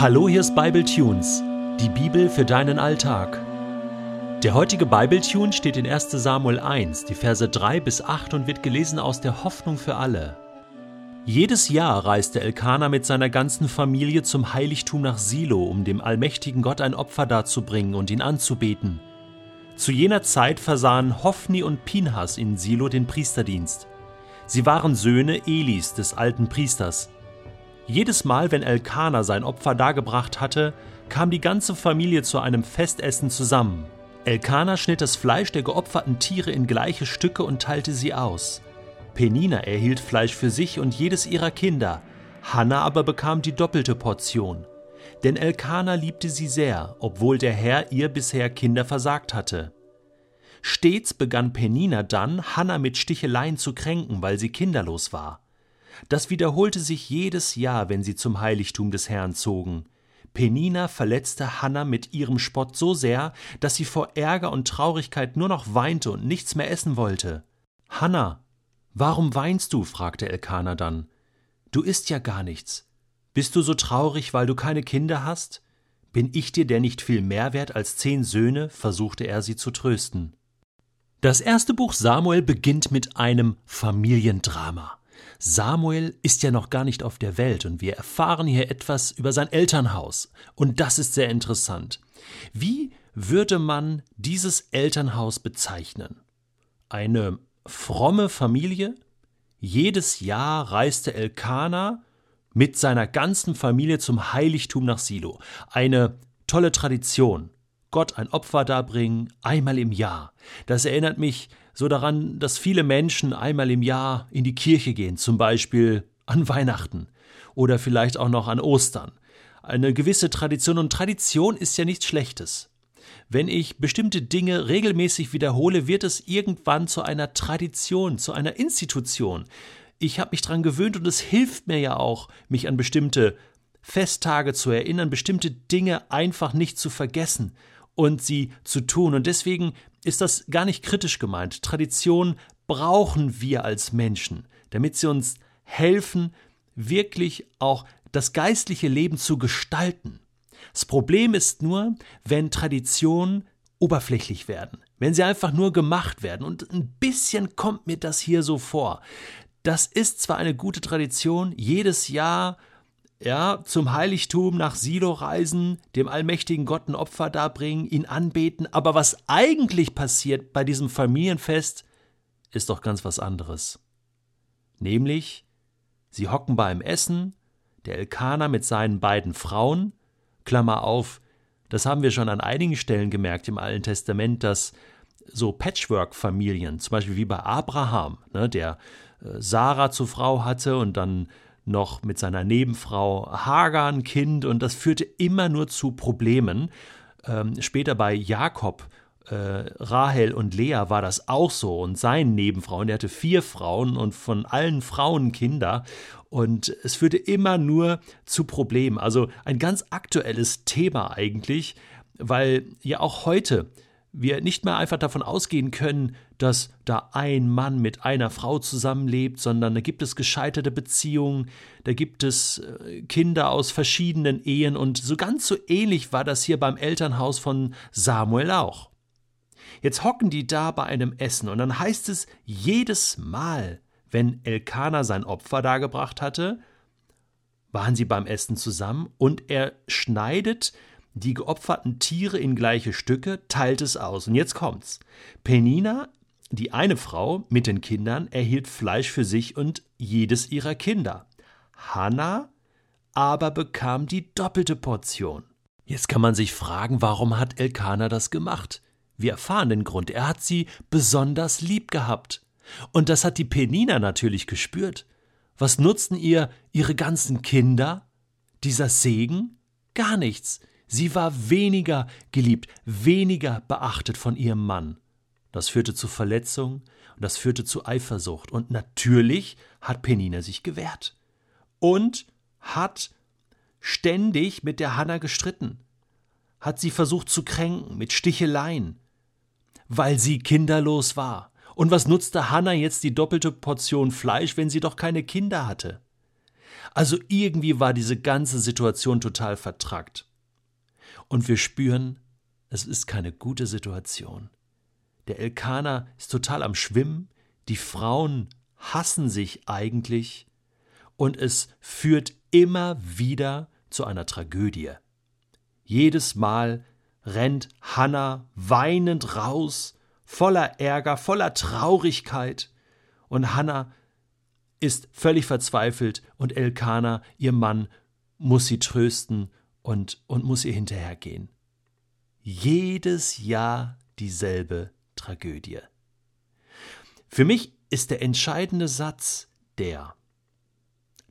Hallo, hier ist Bible Tunes, die Bibel für deinen Alltag. Der heutige Bible Tune steht in 1. Samuel 1, die Verse 3 bis 8 und wird gelesen aus der Hoffnung für alle. Jedes Jahr reiste Elkanah mit seiner ganzen Familie zum Heiligtum nach Silo, um dem allmächtigen Gott ein Opfer darzubringen und ihn anzubeten. Zu jener Zeit versahen Hophni und Pinhas in Silo den Priesterdienst. Sie waren Söhne Elis, des alten Priesters. Jedes Mal, wenn Elkanah sein Opfer dargebracht hatte, kam die ganze Familie zu einem Festessen zusammen. Elkanah schnitt das Fleisch der geopferten Tiere in gleiche Stücke und teilte sie aus. Penina erhielt Fleisch für sich und jedes ihrer Kinder, Hannah aber bekam die doppelte Portion. Denn Elkanah liebte sie sehr, obwohl der Herr ihr bisher Kinder versagt hatte. Stets begann Penina dann, Hannah mit Sticheleien zu kränken, weil sie kinderlos war. Das wiederholte sich jedes Jahr, wenn sie zum Heiligtum des Herrn zogen. Penina verletzte Hannah mit ihrem Spott so sehr, dass sie vor Ärger und Traurigkeit nur noch weinte und nichts mehr essen wollte. Hannah, warum weinst du? fragte Elkanah dann. Du isst ja gar nichts. Bist du so traurig, weil du keine Kinder hast? Bin ich dir denn nicht viel mehr wert als zehn Söhne? versuchte er sie zu trösten. Das erste Buch Samuel beginnt mit einem Familiendrama. Samuel ist ja noch gar nicht auf der Welt und wir erfahren hier etwas über sein Elternhaus. Und das ist sehr interessant. Wie würde man dieses Elternhaus bezeichnen? Eine fromme Familie? Jedes Jahr reiste Elkanah mit seiner ganzen Familie zum Heiligtum nach Silo. Eine tolle Tradition. Gott ein Opfer darbringen, einmal im Jahr. Das erinnert mich so daran, dass viele Menschen einmal im Jahr in die Kirche gehen, zum Beispiel an Weihnachten oder vielleicht auch noch an Ostern. Eine gewisse Tradition und Tradition ist ja nichts Schlechtes. Wenn ich bestimmte Dinge regelmäßig wiederhole, wird es irgendwann zu einer Tradition, zu einer Institution. Ich habe mich daran gewöhnt und es hilft mir ja auch, mich an bestimmte Festtage zu erinnern, bestimmte Dinge einfach nicht zu vergessen und sie zu tun. Und deswegen ist das gar nicht kritisch gemeint. Tradition brauchen wir als Menschen, damit sie uns helfen, wirklich auch das geistliche Leben zu gestalten. Das Problem ist nur, wenn Traditionen oberflächlich werden, wenn sie einfach nur gemacht werden. Und ein bisschen kommt mir das hier so vor. Das ist zwar eine gute Tradition, jedes Jahr ja, zum Heiligtum nach Silo reisen, dem allmächtigen Gott ein Opfer darbringen, ihn anbeten, aber was eigentlich passiert bei diesem Familienfest, ist doch ganz was anderes. Nämlich, sie hocken beim Essen, der Elkaner mit seinen beiden Frauen, Klammer auf, das haben wir schon an einigen Stellen gemerkt im Alten Testament, dass so Patchwork-Familien, zum Beispiel wie bei Abraham, ne, der äh, Sarah zur Frau hatte und dann noch mit seiner Nebenfrau Hagar ein Kind und das führte immer nur zu Problemen. Ähm, später bei Jakob, äh, Rahel und Lea war das auch so und seinen Nebenfrauen, der hatte vier Frauen und von allen Frauen Kinder und es führte immer nur zu Problemen. Also ein ganz aktuelles Thema eigentlich, weil ja auch heute wir nicht mehr einfach davon ausgehen können, dass da ein Mann mit einer Frau zusammenlebt, sondern da gibt es gescheiterte Beziehungen, da gibt es äh, Kinder aus verschiedenen Ehen und so ganz so ähnlich war das hier beim Elternhaus von Samuel auch. Jetzt hocken die da bei einem Essen und dann heißt es jedes Mal, wenn Elkanah sein Opfer dargebracht hatte, waren sie beim Essen zusammen und er schneidet die geopferten Tiere in gleiche Stücke, teilt es aus. Und jetzt kommt's. Penina, die eine Frau mit den Kindern, erhielt Fleisch für sich und jedes ihrer Kinder. Hannah aber bekam die doppelte Portion. Jetzt kann man sich fragen, warum hat Elkanah das gemacht? Wir erfahren den Grund. Er hat sie besonders lieb gehabt. Und das hat die Penina natürlich gespürt. Was nutzten ihr ihre ganzen Kinder? Dieser Segen? Gar nichts. Sie war weniger geliebt, weniger beachtet von ihrem Mann. Das führte zu Verletzungen und das führte zu Eifersucht. Und natürlich hat Penina sich gewehrt und hat ständig mit der Hanna gestritten, hat sie versucht zu kränken mit Sticheleien, weil sie kinderlos war. Und was nutzte Hanna jetzt die doppelte Portion Fleisch, wenn sie doch keine Kinder hatte? Also irgendwie war diese ganze Situation total vertrackt. Und wir spüren, es ist keine gute Situation. Der Elkaner ist total am Schwimmen, die Frauen hassen sich eigentlich und es führt immer wieder zu einer Tragödie. Jedes Mal rennt Hannah weinend raus, voller Ärger, voller Traurigkeit, und Hannah ist völlig verzweifelt und Elkanah, ihr Mann, muss sie trösten und, und muss ihr hinterhergehen. Jedes Jahr dieselbe Tragödie. Für mich ist der entscheidende Satz der.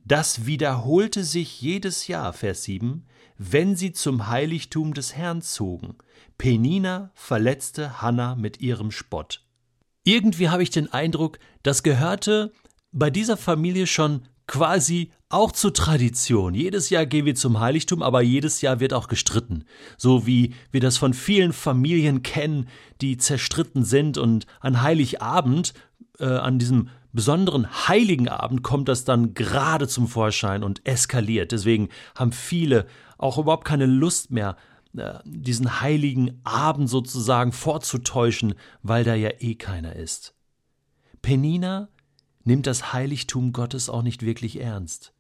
Das wiederholte sich jedes Jahr, Vers 7, wenn sie zum Heiligtum des Herrn zogen. Penina verletzte Hannah mit ihrem Spott. Irgendwie habe ich den Eindruck, das gehörte bei dieser Familie schon quasi auch zur Tradition. Jedes Jahr gehen wir zum Heiligtum, aber jedes Jahr wird auch gestritten. So wie wir das von vielen Familien kennen, die zerstritten sind und an Heiligabend, äh, an diesem besonderen heiligen Abend kommt das dann gerade zum Vorschein und eskaliert. Deswegen haben viele auch überhaupt keine Lust mehr, äh, diesen heiligen Abend sozusagen vorzutäuschen, weil da ja eh keiner ist. Penina nimmt das Heiligtum Gottes auch nicht wirklich ernst.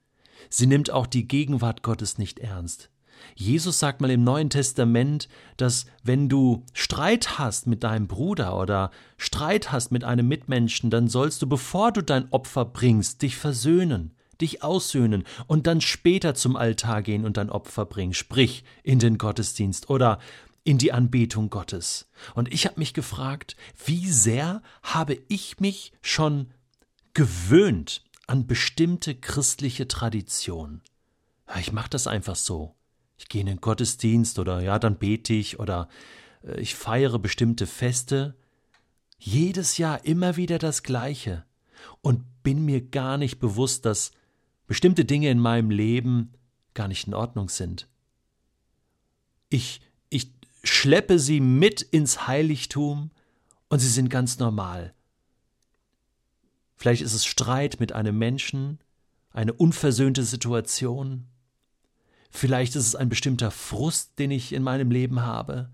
Sie nimmt auch die Gegenwart Gottes nicht ernst. Jesus sagt mal im Neuen Testament, dass wenn du Streit hast mit deinem Bruder oder Streit hast mit einem Mitmenschen, dann sollst du, bevor du dein Opfer bringst, dich versöhnen, dich aussöhnen und dann später zum Altar gehen und dein Opfer bringen, sprich in den Gottesdienst oder in die Anbetung Gottes. Und ich habe mich gefragt, wie sehr habe ich mich schon gewöhnt an bestimmte christliche Traditionen. Ja, ich mache das einfach so. Ich gehe in den Gottesdienst oder ja, dann bete ich oder äh, ich feiere bestimmte Feste. Jedes Jahr immer wieder das Gleiche und bin mir gar nicht bewusst, dass bestimmte Dinge in meinem Leben gar nicht in Ordnung sind. Ich, ich schleppe sie mit ins Heiligtum und sie sind ganz normal. Vielleicht ist es Streit mit einem Menschen, eine unversöhnte Situation. Vielleicht ist es ein bestimmter Frust, den ich in meinem Leben habe.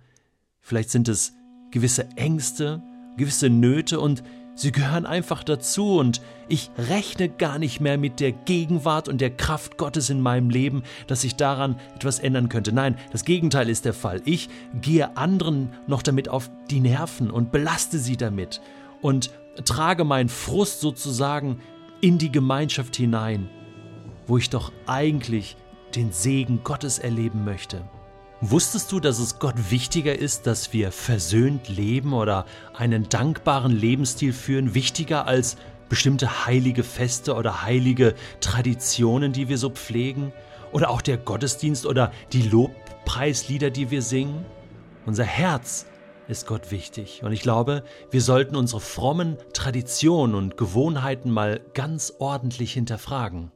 Vielleicht sind es gewisse Ängste, gewisse Nöte und sie gehören einfach dazu und ich rechne gar nicht mehr mit der Gegenwart und der Kraft Gottes in meinem Leben, dass sich daran etwas ändern könnte. Nein, das Gegenteil ist der Fall. Ich gehe anderen noch damit auf die Nerven und belaste sie damit und trage meinen Frust sozusagen in die Gemeinschaft hinein, wo ich doch eigentlich den Segen Gottes erleben möchte. Wusstest du, dass es Gott wichtiger ist, dass wir versöhnt leben oder einen dankbaren Lebensstil führen, wichtiger als bestimmte heilige Feste oder heilige Traditionen, die wir so pflegen? Oder auch der Gottesdienst oder die Lobpreislieder, die wir singen? Unser Herz ist Gott wichtig. Und ich glaube, wir sollten unsere frommen Traditionen und Gewohnheiten mal ganz ordentlich hinterfragen.